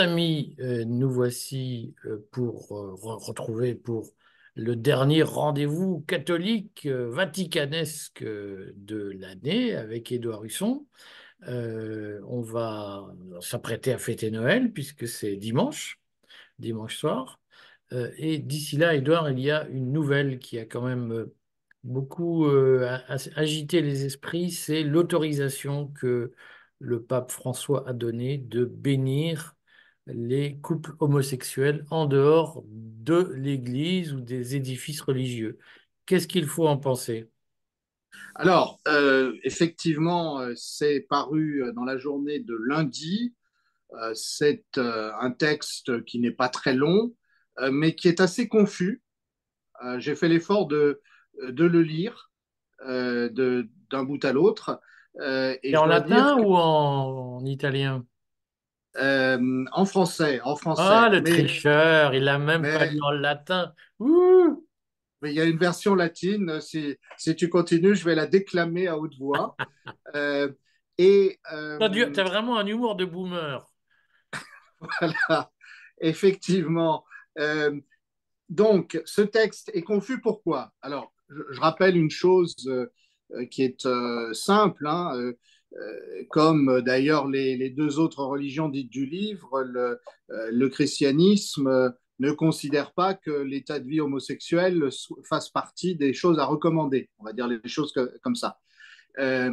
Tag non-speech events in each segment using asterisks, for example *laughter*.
Amis, euh, nous voici euh, pour euh, re- retrouver pour le dernier rendez-vous catholique vaticanesque de l'année avec Édouard Husson. On va s'apprêter à fêter Noël puisque c'est dimanche, dimanche soir. Et d'ici là, Édouard, il y a une nouvelle qui a quand même beaucoup agité les esprits, c'est l'autorisation que le pape François a donnée de bénir les couples homosexuels en dehors de l'Église ou des édifices religieux. Qu'est-ce qu'il faut en penser? Alors, euh, effectivement, euh, c'est paru euh, dans la journée de lundi. Euh, c'est euh, un texte qui n'est pas très long, mais qui est assez confus. J'ai fait l'effort de, de le lire d'un bout à l'autre. Et en latin que, ou en, en italien? Euh, en français, en Ah, français, le mais, tricheur, il a même pas mais, lu en latin. Ouh! mais il y a une version latine. Si, si tu continues, je vais la déclamer à haute voix. *laughs* Euh, et dû- euh, t'as vraiment un humour de boomer. *laughs* voilà, effectivement. Euh, Donc, ce texte est confus pourquoi? Alors, je, je rappelle une chose qui est simple, hein, comme euh, d'ailleurs les, deux autres religions dites du livre, le, euh, christianisme euh, ne considère pas que l'état de vie homosexuel fasse partie des choses à recommander. On va dire les choses comme ça. Euh,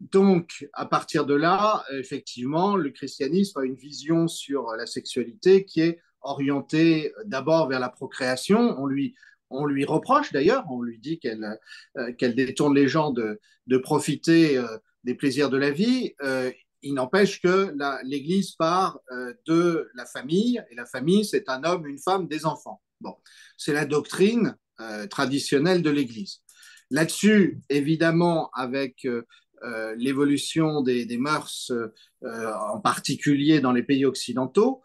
donc, à partir de là, effectivement, le christianisme a une vision sur la sexualité qui est orientée d'abord vers la procréation. On lui, on lui reproche d'ailleurs, on lui dit qu'elle euh, qu'elle détourne les gens de, de profiter euh, des plaisirs de la vie. Euh, il n'empêche que l'Église part euh, de la famille, et la famille, c'est un homme, une femme, des enfants. Bon, c'est la doctrine euh, traditionnelle de l'Église. Là-dessus, évidemment, avec l'évolution des, mœurs, en particulier dans les pays occidentaux,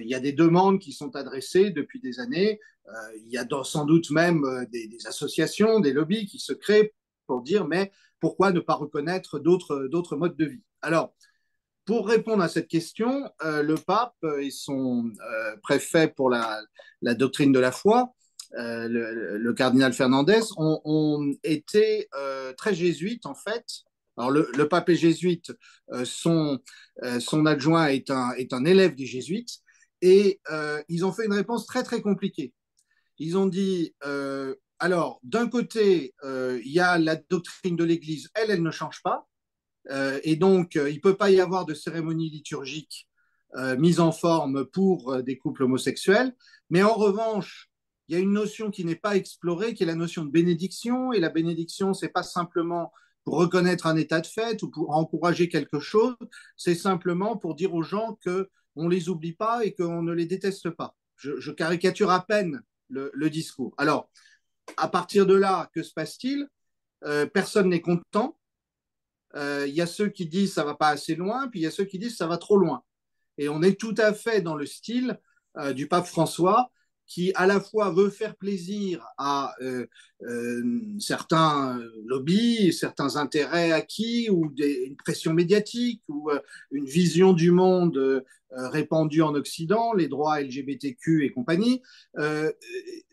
il y a des demandes qui sont adressées depuis des années. Il y a sans doute même des associations, des lobbies qui se créent pour dire mais pourquoi ne pas reconnaître d'autres modes de vie? Alors, pour répondre à cette question, euh, le pape et son euh, préfet pour la, la doctrine de la foi, euh, le, cardinal Fernandez, ont, été très jésuites en fait. Alors le, pape est jésuite, son, son adjoint est un, est un élève des jésuites, et ils ont fait une réponse très très compliquée. Ils ont dit, alors d'un côté, euh, il y a la doctrine de l'Église, elle, elle ne change pas, euh, et donc, euh, il ne peut pas y avoir de cérémonie liturgique mise en forme pour des couples homosexuels. Mais en revanche, il y a une notion qui n'est pas explorée, qui est la notion de bénédiction. Et la bénédiction, c'est pas simplement pour reconnaître un état de fait ou pour encourager quelque chose, c'est simplement pour dire aux gens que on les oublie pas et qu'on ne les déteste pas. Je, je caricature à peine le, le, discours. Alors, à partir de là, que se passe-t-il? Euh, Personne n'est content il euh, y a ceux qui disent ça va pas assez loin, puis il y a ceux qui disent ça va trop loin. Et on est tout à fait dans le style euh, du pape François, qui à la fois veut faire plaisir à certains lobbies, certains intérêts acquis, ou des, une pression médiatique, ou une vision du monde répandue en Occident, les droits LGBTQ et compagnie.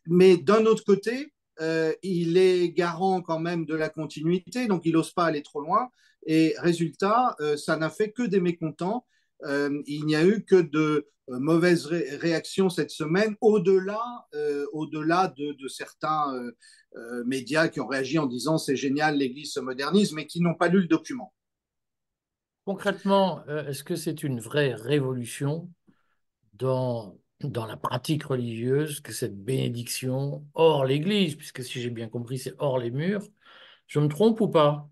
Mais d'un autre côté, euh, il est garant quand même de la continuité, donc il n'ose pas aller trop loin. Et résultat, euh, ça n'a fait que des mécontents. Euh, il n'y a eu que de mauvaises ré réactions cette semaine, au-delà au-delà de, certains médias qui ont réagi en disant c'est génial, l'Église se modernise, mais qui n'ont pas lu le document. Concrètement, est-ce que c'est une vraie révolution dans dans la pratique religieuse que cette bénédiction hors l'Église, puisque si j'ai bien compris, c'est hors les murs. Je me trompe ou pas?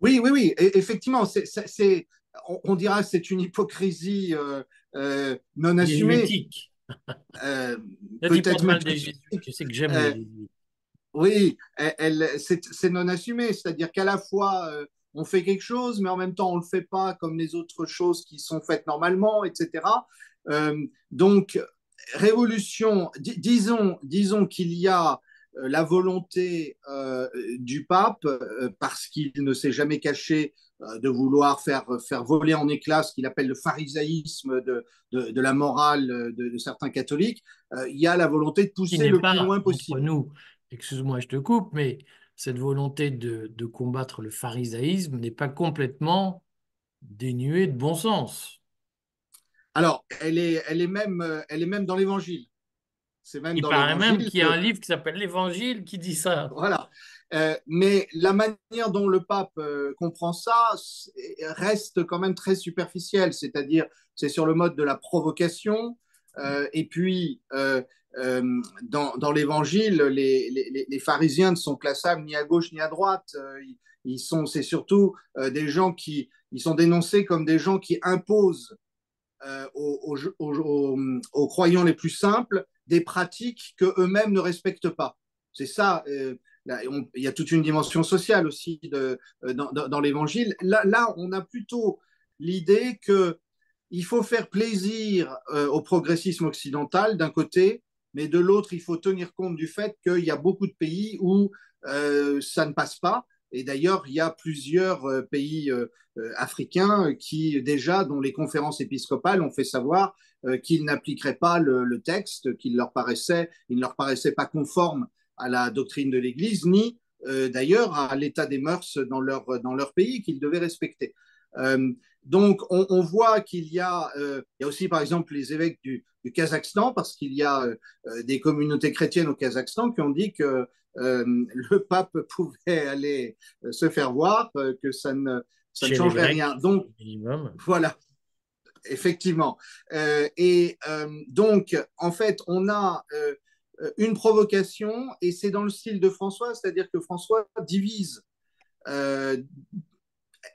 Oui, oui, oui, et, effectivement, c'est, on, on, dira que c'est une hypocrisie euh, euh, non assumée. Euh, peut-être mal des jésuites, tu sais que j'aime les jésuites. Oui, elle, elle, c'est non assumé, c'est-à-dire qu'à la fois euh, on fait quelque chose, mais en même temps on le fait pas comme les autres choses qui sont faites normalement, etc. Euh, donc révolution, dis, disons, disons qu'il y a la volonté du pape, parce qu'il ne s'est jamais caché de vouloir faire, faire voler en éclats ce qu'il appelle le pharisaïsme de, de, de la morale de, de, certains catholiques, il y a la volonté de pousser le plus loin possible. Nous, excuse-moi, je te coupe, mais cette volonté de, de combattre le pharisaïsme n'est pas complètement dénuée de bon sens. Alors, elle est, elle est, même, elle est même dans l'Évangile. C'est même Il paraît même qu'il y a un livre qui s'appelle l'Évangile qui dit ça. Voilà. Euh, mais la manière dont le pape euh, comprend ça reste quand même très superficielle, c'est-à-dire c'est sur le mode de la provocation. Euh, et puis, dans, dans l'Évangile, les, les, les, pharisiens ne sont classables ni à gauche ni à droite. ils sont, c'est surtout des gens qui, ils sont dénoncés comme des gens qui imposent aux, aux, aux, croyants les plus simples des pratiques que eux-mêmes ne respectent pas. C'est ça. Euh, il y a toute une dimension sociale aussi euh, dans, l'Évangile. Là, on a plutôt l'idée que il faut faire plaisir euh, au progressisme occidental d'un côté, mais de l'autre, il faut tenir compte du fait qu'il y a beaucoup de pays où ça ne passe pas et d'ailleurs, il y a plusieurs euh, pays euh, euh, africains qui déjà, dont les conférences épiscopales ont fait savoir qu'ils n'appliqueraient pas le, texte, qu'il leur paraissait, il ne leur paraissait pas conforme à la doctrine de l'Église, ni d'ailleurs à l'état des mœurs dans leur, dans leur pays qu'ils devaient respecter. donc, on, voit qu'il y a, il y a aussi, par exemple, les évêques du, du Kazakhstan, parce qu'il y a des communautés chrétiennes au Kazakhstan qui ont dit que euh, le pape *laughs* pouvait aller euh, se faire voir, euh, que ça ne, ça ne changerait rien. Donc, voilà, effectivement. et donc, en fait, on a une provocation, et c'est dans le style de François, c'est-à-dire que François divise.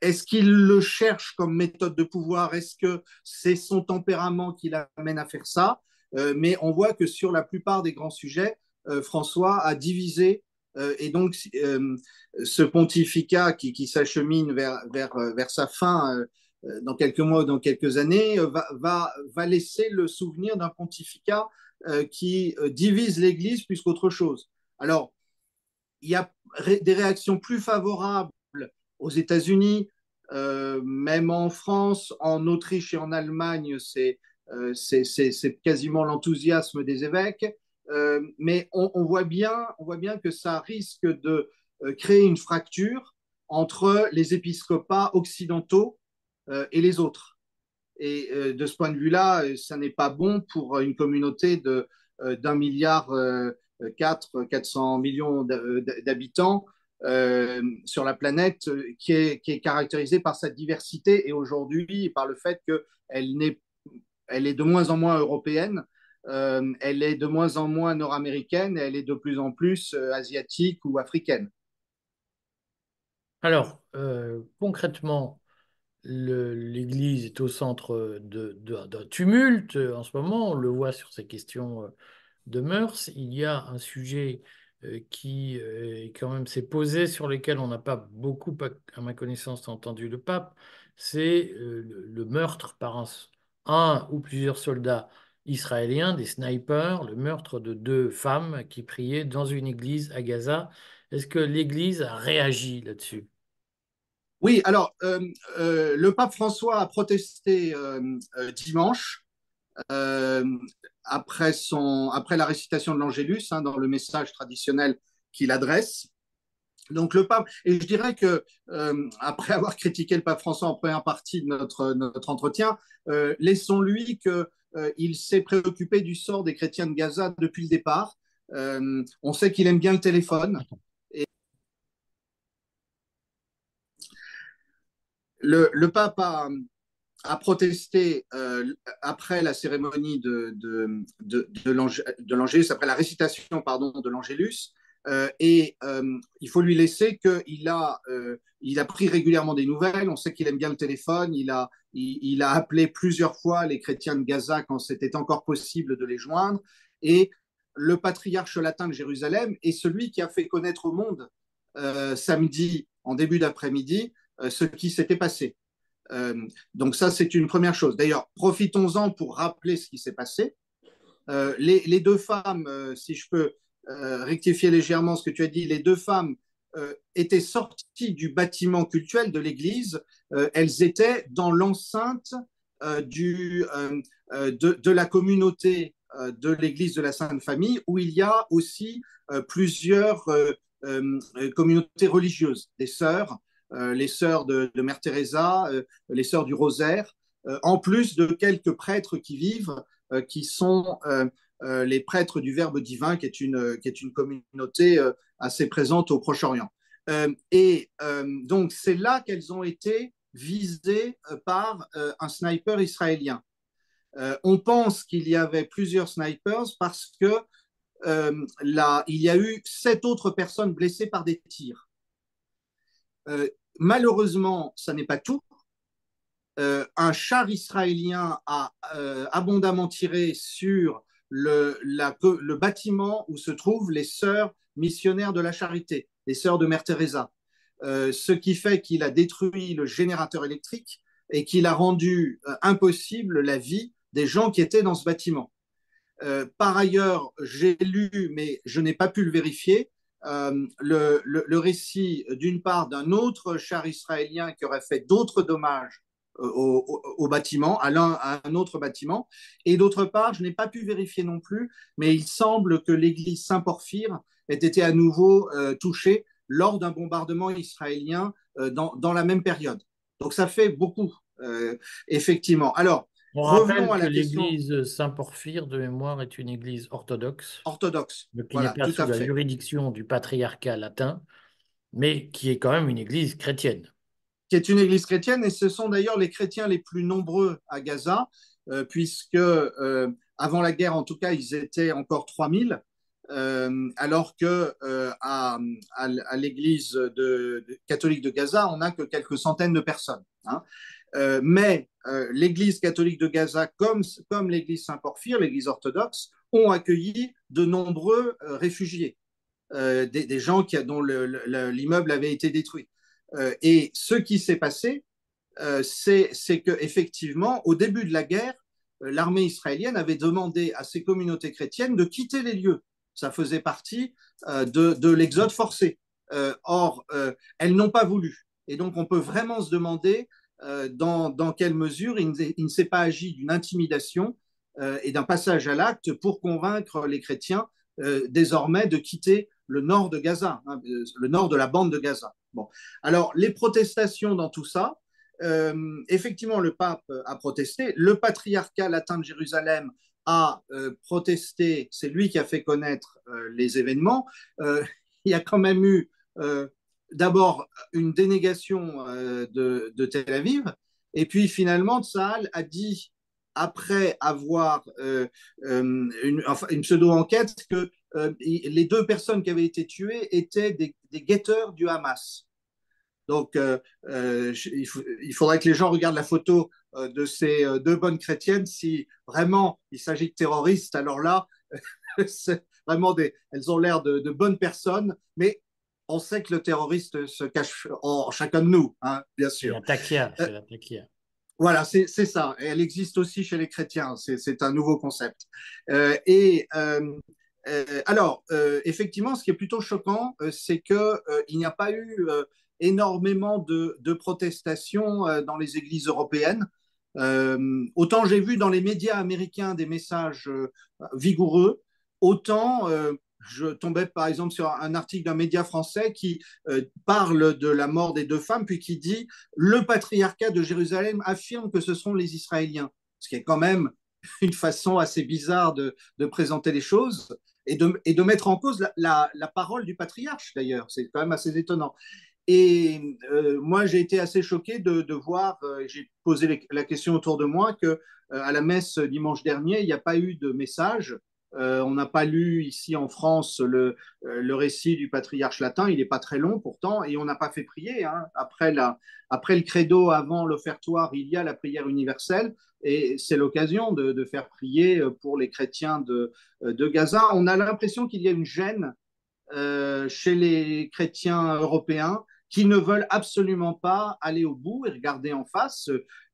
Est-ce qu'il le cherche comme méthode de pouvoir? Est-ce que c'est son tempérament qui l'amène à faire ça? Mais on voit que sur la plupart des grands sujets, euh, François a divisé euh, et donc euh, ce pontificat qui, s'achemine vers, vers, vers, sa fin dans quelques mois ou dans quelques années va, va, va laisser le souvenir d'un pontificat qui divise l'Église plus qu'autre chose. Alors, il y a des réactions plus favorables aux États-Unis, même en France, en Autriche et en Allemagne, c'est c'est quasiment l'enthousiasme des évêques. Euh, mais on, voit bien, on voit bien que ça risque de euh, créer une fracture entre les épiscopats occidentaux euh, et les autres. Et de ce point de vue-là, ça n'est pas bon pour une communauté d'un milliard quatre, 400 millions d'habitants sur la planète qui est, qui est caractérisée par sa diversité et aujourd'hui par le fait qu'elle elle est de moins en moins européenne euh, elle est de moins en moins nord-américaine, elle est de plus en plus euh, asiatique ou africaine. Alors, euh, concrètement, l'Église est au centre d'un tumulte en ce moment, on le voit sur ces questions de mœurs. Il y a un sujet qui quand même s'est posé, sur lequel on n'a pas beaucoup, à ma connaissance, entendu le pape, c'est le, meurtre par un, ou plusieurs soldats israéliens, des snipers, le meurtre de deux femmes qui priaient dans une église à Gaza. Est-ce que l'Église a réagi là-dessus? Oui, alors euh, euh, le pape François a protesté euh, dimanche après, son, après la récitation de l'Angélus, hein, dans le message traditionnel qu'il adresse. Donc le pape, et je dirais que après avoir critiqué le pape François en première partie de notre, notre entretien, laissons-lui que euh, il s'est préoccupé du sort des chrétiens de Gaza depuis le départ. Euh, on sait qu'il aime bien le téléphone. le, pape a, protesté euh, après la cérémonie de, de, de, l'Angélus, après la récitation pardon, de l'Angélus, euh, et euh, il faut lui laisser qu'il a, a pris régulièrement des nouvelles. On sait qu'il aime bien le téléphone. Il a, il, a appelé plusieurs fois les chrétiens de Gaza quand c'était encore possible de les joindre. Et le patriarche latin de Jérusalem est celui qui a fait connaître au monde samedi, en début d'après-midi, ce qui s'était passé. Donc ça, c'est une première chose. D'ailleurs, profitons-en pour rappeler ce qui s'est passé. Les, les, deux femmes, si je peux rectifier légèrement ce que tu as dit. Les deux femmes étaient sorties du bâtiment cultuel de l'église. elles étaient dans l'enceinte de, la communauté de l'église de la Sainte Famille, où il y a aussi plusieurs communautés religieuses, des sœurs, les sœurs de, Mère Teresa, les sœurs du Rosaire, en plus de quelques prêtres qui vivent, qui sont les prêtres du Verbe divin, qui est une, qui est une communauté assez présente au Proche-Orient. et donc, c'est là qu'elles ont été visées par un sniper israélien. on pense qu'il y avait plusieurs snipers parce que là, il y a eu sept autres personnes blessées par des tirs. Malheureusement, ça n'est pas tout. Euh, un char israélien a euh, abondamment tiré sur le, le, bâtiment où se trouvent les sœurs missionnaires de la charité, les sœurs de Mère Teresa, euh, ce qui fait qu'il a détruit le générateur électrique et qu'il a rendu impossible la vie des gens qui étaient dans ce bâtiment. par ailleurs, j'ai lu, mais je n'ai pas pu le vérifier, le, le, récit d'une part d'un autre char israélien qui aurait fait d'autres dommages au, bâtiment, à, à un autre bâtiment. Et d'autre part, je n'ai pas pu vérifier non plus, mais il semble que l'église Saint-Porphyre ait été à nouveau euh, touchée lors d'un bombardement israélien euh, dans, dans, la même période. Donc ça fait beaucoup, euh, effectivement. Alors, on revenons à la que l'église Saint-Porphyre de mémoire est une église orthodoxe. Orthodoxe. qui n'est pas sous la juridiction du patriarcat latin, mais qui est quand même une église chrétienne qui est une église chrétienne, et ce sont d'ailleurs les chrétiens les plus nombreux à Gaza, euh, puisque euh, avant la guerre, en tout cas, ils étaient encore 3000, euh, alors que à, l'église de, catholique de Gaza, on n'a que quelques centaines de personnes. Hein. Mais l'église catholique de Gaza, comme, comme l'église Saint-Porphyre, l'église orthodoxe, ont accueilli de nombreux réfugiés, des, gens qui, dont l'immeuble avait été détruit. Euh, et ce qui s'est passé, euh, c'est qu'effectivement, au début de la guerre, euh, l'armée israélienne avait demandé à ces communautés chrétiennes de quitter les lieux. Ça faisait partie de, l'exode forcé. or, elles n'ont pas voulu. Et donc, on peut vraiment se demander dans, dans, quelle mesure il ne, s'est pas agi d'une intimidation et d'un passage à l'acte pour convaincre les chrétiens désormais de quitter le nord de Gaza, hein, le nord de la bande de Gaza. Bon. Alors, les protestations dans tout ça, euh, effectivement, le pape a protesté. Le patriarcat latin de Jérusalem a euh, protesté. C'est lui qui a fait connaître euh, les événements. *laughs* il y a quand même eu d'abord une dénégation de, Tel Aviv. Et puis finalement, Tsahal a dit, après avoir une, une pseudo-enquête, que les deux personnes qui avaient été tuées étaient des, guetteurs du Hamas. Donc, euh, euh, il, faudrait que les gens regardent la photo euh, de ces deux bonnes chrétiennes. Si vraiment il s'agit de terroristes, alors là, *laughs* vraiment elles ont l'air de, bonnes personnes, mais on sait que le terroriste se cache en chacun de nous, hein, bien sûr. C'est la Voilà, c'est ça. Et elle existe aussi chez les chrétiens. C'est un nouveau concept. et alors, effectivement, ce qui est plutôt choquant, c'est qu'il n'y a pas eu énormément de, protestations euh, dans les églises européennes. Euh, autant j'ai vu dans les médias américains des messages euh, vigoureux, autant je tombais par exemple sur un article d'un média français qui parle de la mort des deux femmes, puis qui dit le patriarcat de Jérusalem affirme que ce sont les Israéliens, ce qui est quand même *laughs* une façon assez bizarre de, présenter les choses et de, et de mettre en cause la, parole du patriarche d'ailleurs. C'est quand même assez étonnant. Et euh, moi, j'ai été assez choqué de, voir, euh, j'ai posé la question autour de moi, que euh, à la messe dimanche dernier, il n'y a pas eu de message. On n'a pas lu ici en France le, le, récit du patriarche latin, il n'est pas très long pourtant, et on n'a pas fait prier. Hein. Après, le credo, avant l'offertoire, il y a la prière universelle, et c'est l'occasion de, faire prier pour les chrétiens de Gaza. On a l'impression qu'il y a une gêne chez les chrétiens européens qui ne veulent absolument pas aller au bout et regarder en face.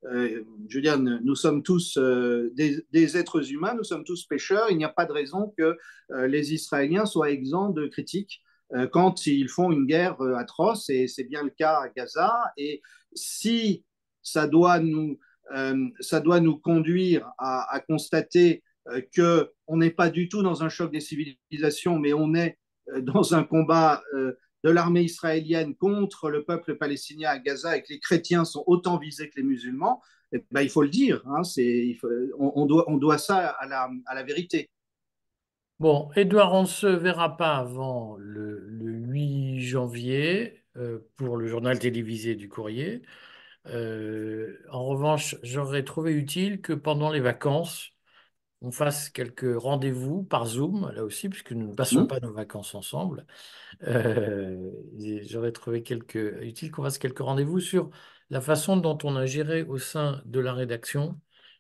Euh, dire, nous sommes tous euh, des, êtres humains, nous sommes tous pécheurs. Il n'y a pas de raison que euh, les Israéliens soient exempts de critiques euh, quand ils font une guerre euh, atroce, et c'est bien le cas à Gaza. Et si ça doit nous, euh, ça doit nous conduire à, à constater qu'on n'est pas du tout dans un choc des civilisations, mais on est dans un combat de l'armée israélienne contre le peuple palestinien à Gaza et que les chrétiens sont autant visés que les musulmans, eh ben, il faut le dire, hein, on, doit, on, doit, ça à la, à la vérité. Bon, Edouard, on ne se verra pas avant le, le 8 janvier euh, pour le journal télévisé du courrier. Euh, en revanche, j'aurais trouvé utile que pendant les vacances, on fasse quelques rendez-vous par Zoom, là aussi, puisque nous ne passons mmh. pas nos vacances ensemble. Euh, J'aurais trouvé utile qu'on fasse quelques rendez-vous sur la façon dont on a géré au sein de la rédaction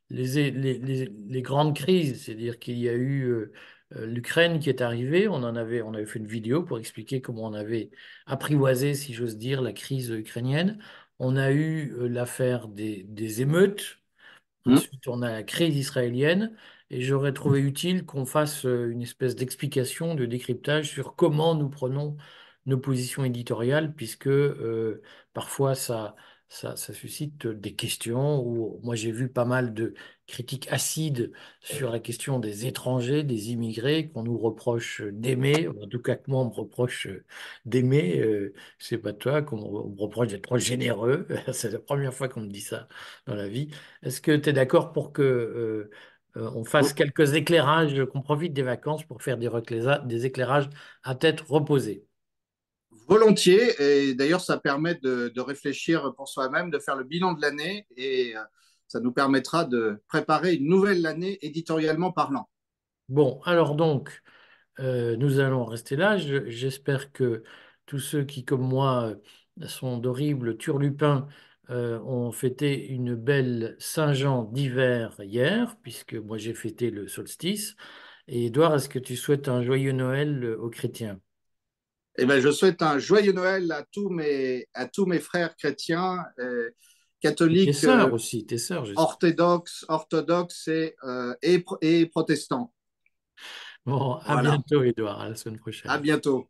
les, les, les, les grandes crises, c'est-à-dire qu'il y a eu euh, l'Ukraine qui est arrivée, on en avait, on avait fait une vidéo pour expliquer comment on avait apprivoisé, si j'ose dire, la crise ukrainienne. On a eu euh, l'affaire des, des, émeutes, mmh. ensuite on a la crise israélienne, et j'aurais trouvé utile qu'on fasse euh, une espèce d'explication, de décryptage sur comment nous prenons nos positions éditoriales, puisque euh, parfois ça, ça, suscite des questions où moi j'ai vu pas mal de critiques acides sur la question des étrangers, des immigrés qu'on nous reproche d'aimer, en tout cas que moi on me reproche d'aimer, euh, c'est pas toi qu'on me reproche d'être trop généreux, *laughs* c'est la première fois qu'on me dit ça dans la vie. Est-ce que tu es d'accord pour que euh, euh, on fasse quelques éclairages, qu'on profite des vacances pour faire des, des éclairages à tête reposée volontiers. Et d'ailleurs, ça permet de, de réfléchir pour soi-même, de faire le bilan de l'année et euh, ça nous permettra de préparer une nouvelle année éditorialement parlant. Bon, alors donc, euh, nous allons rester là. J'espère que tous ceux qui, comme moi, sont d'horribles turlupins euh, ont fêté une belle Saint-Jean d'hiver hier, puisque moi j'ai fêté le solstice. Et Edouard, est-ce que tu souhaites un joyeux Noël aux chrétiens? Eh ben, je souhaite un joyeux Noël à tous mes, à tous mes frères chrétiens, euh, catholiques, tes sœurs euh, aussi, tes sœurs, orthodoxes, orthodoxes et, euh, et, et, protestants. Bon, à voilà. bientôt, Edouard, à la semaine prochaine. À bientôt.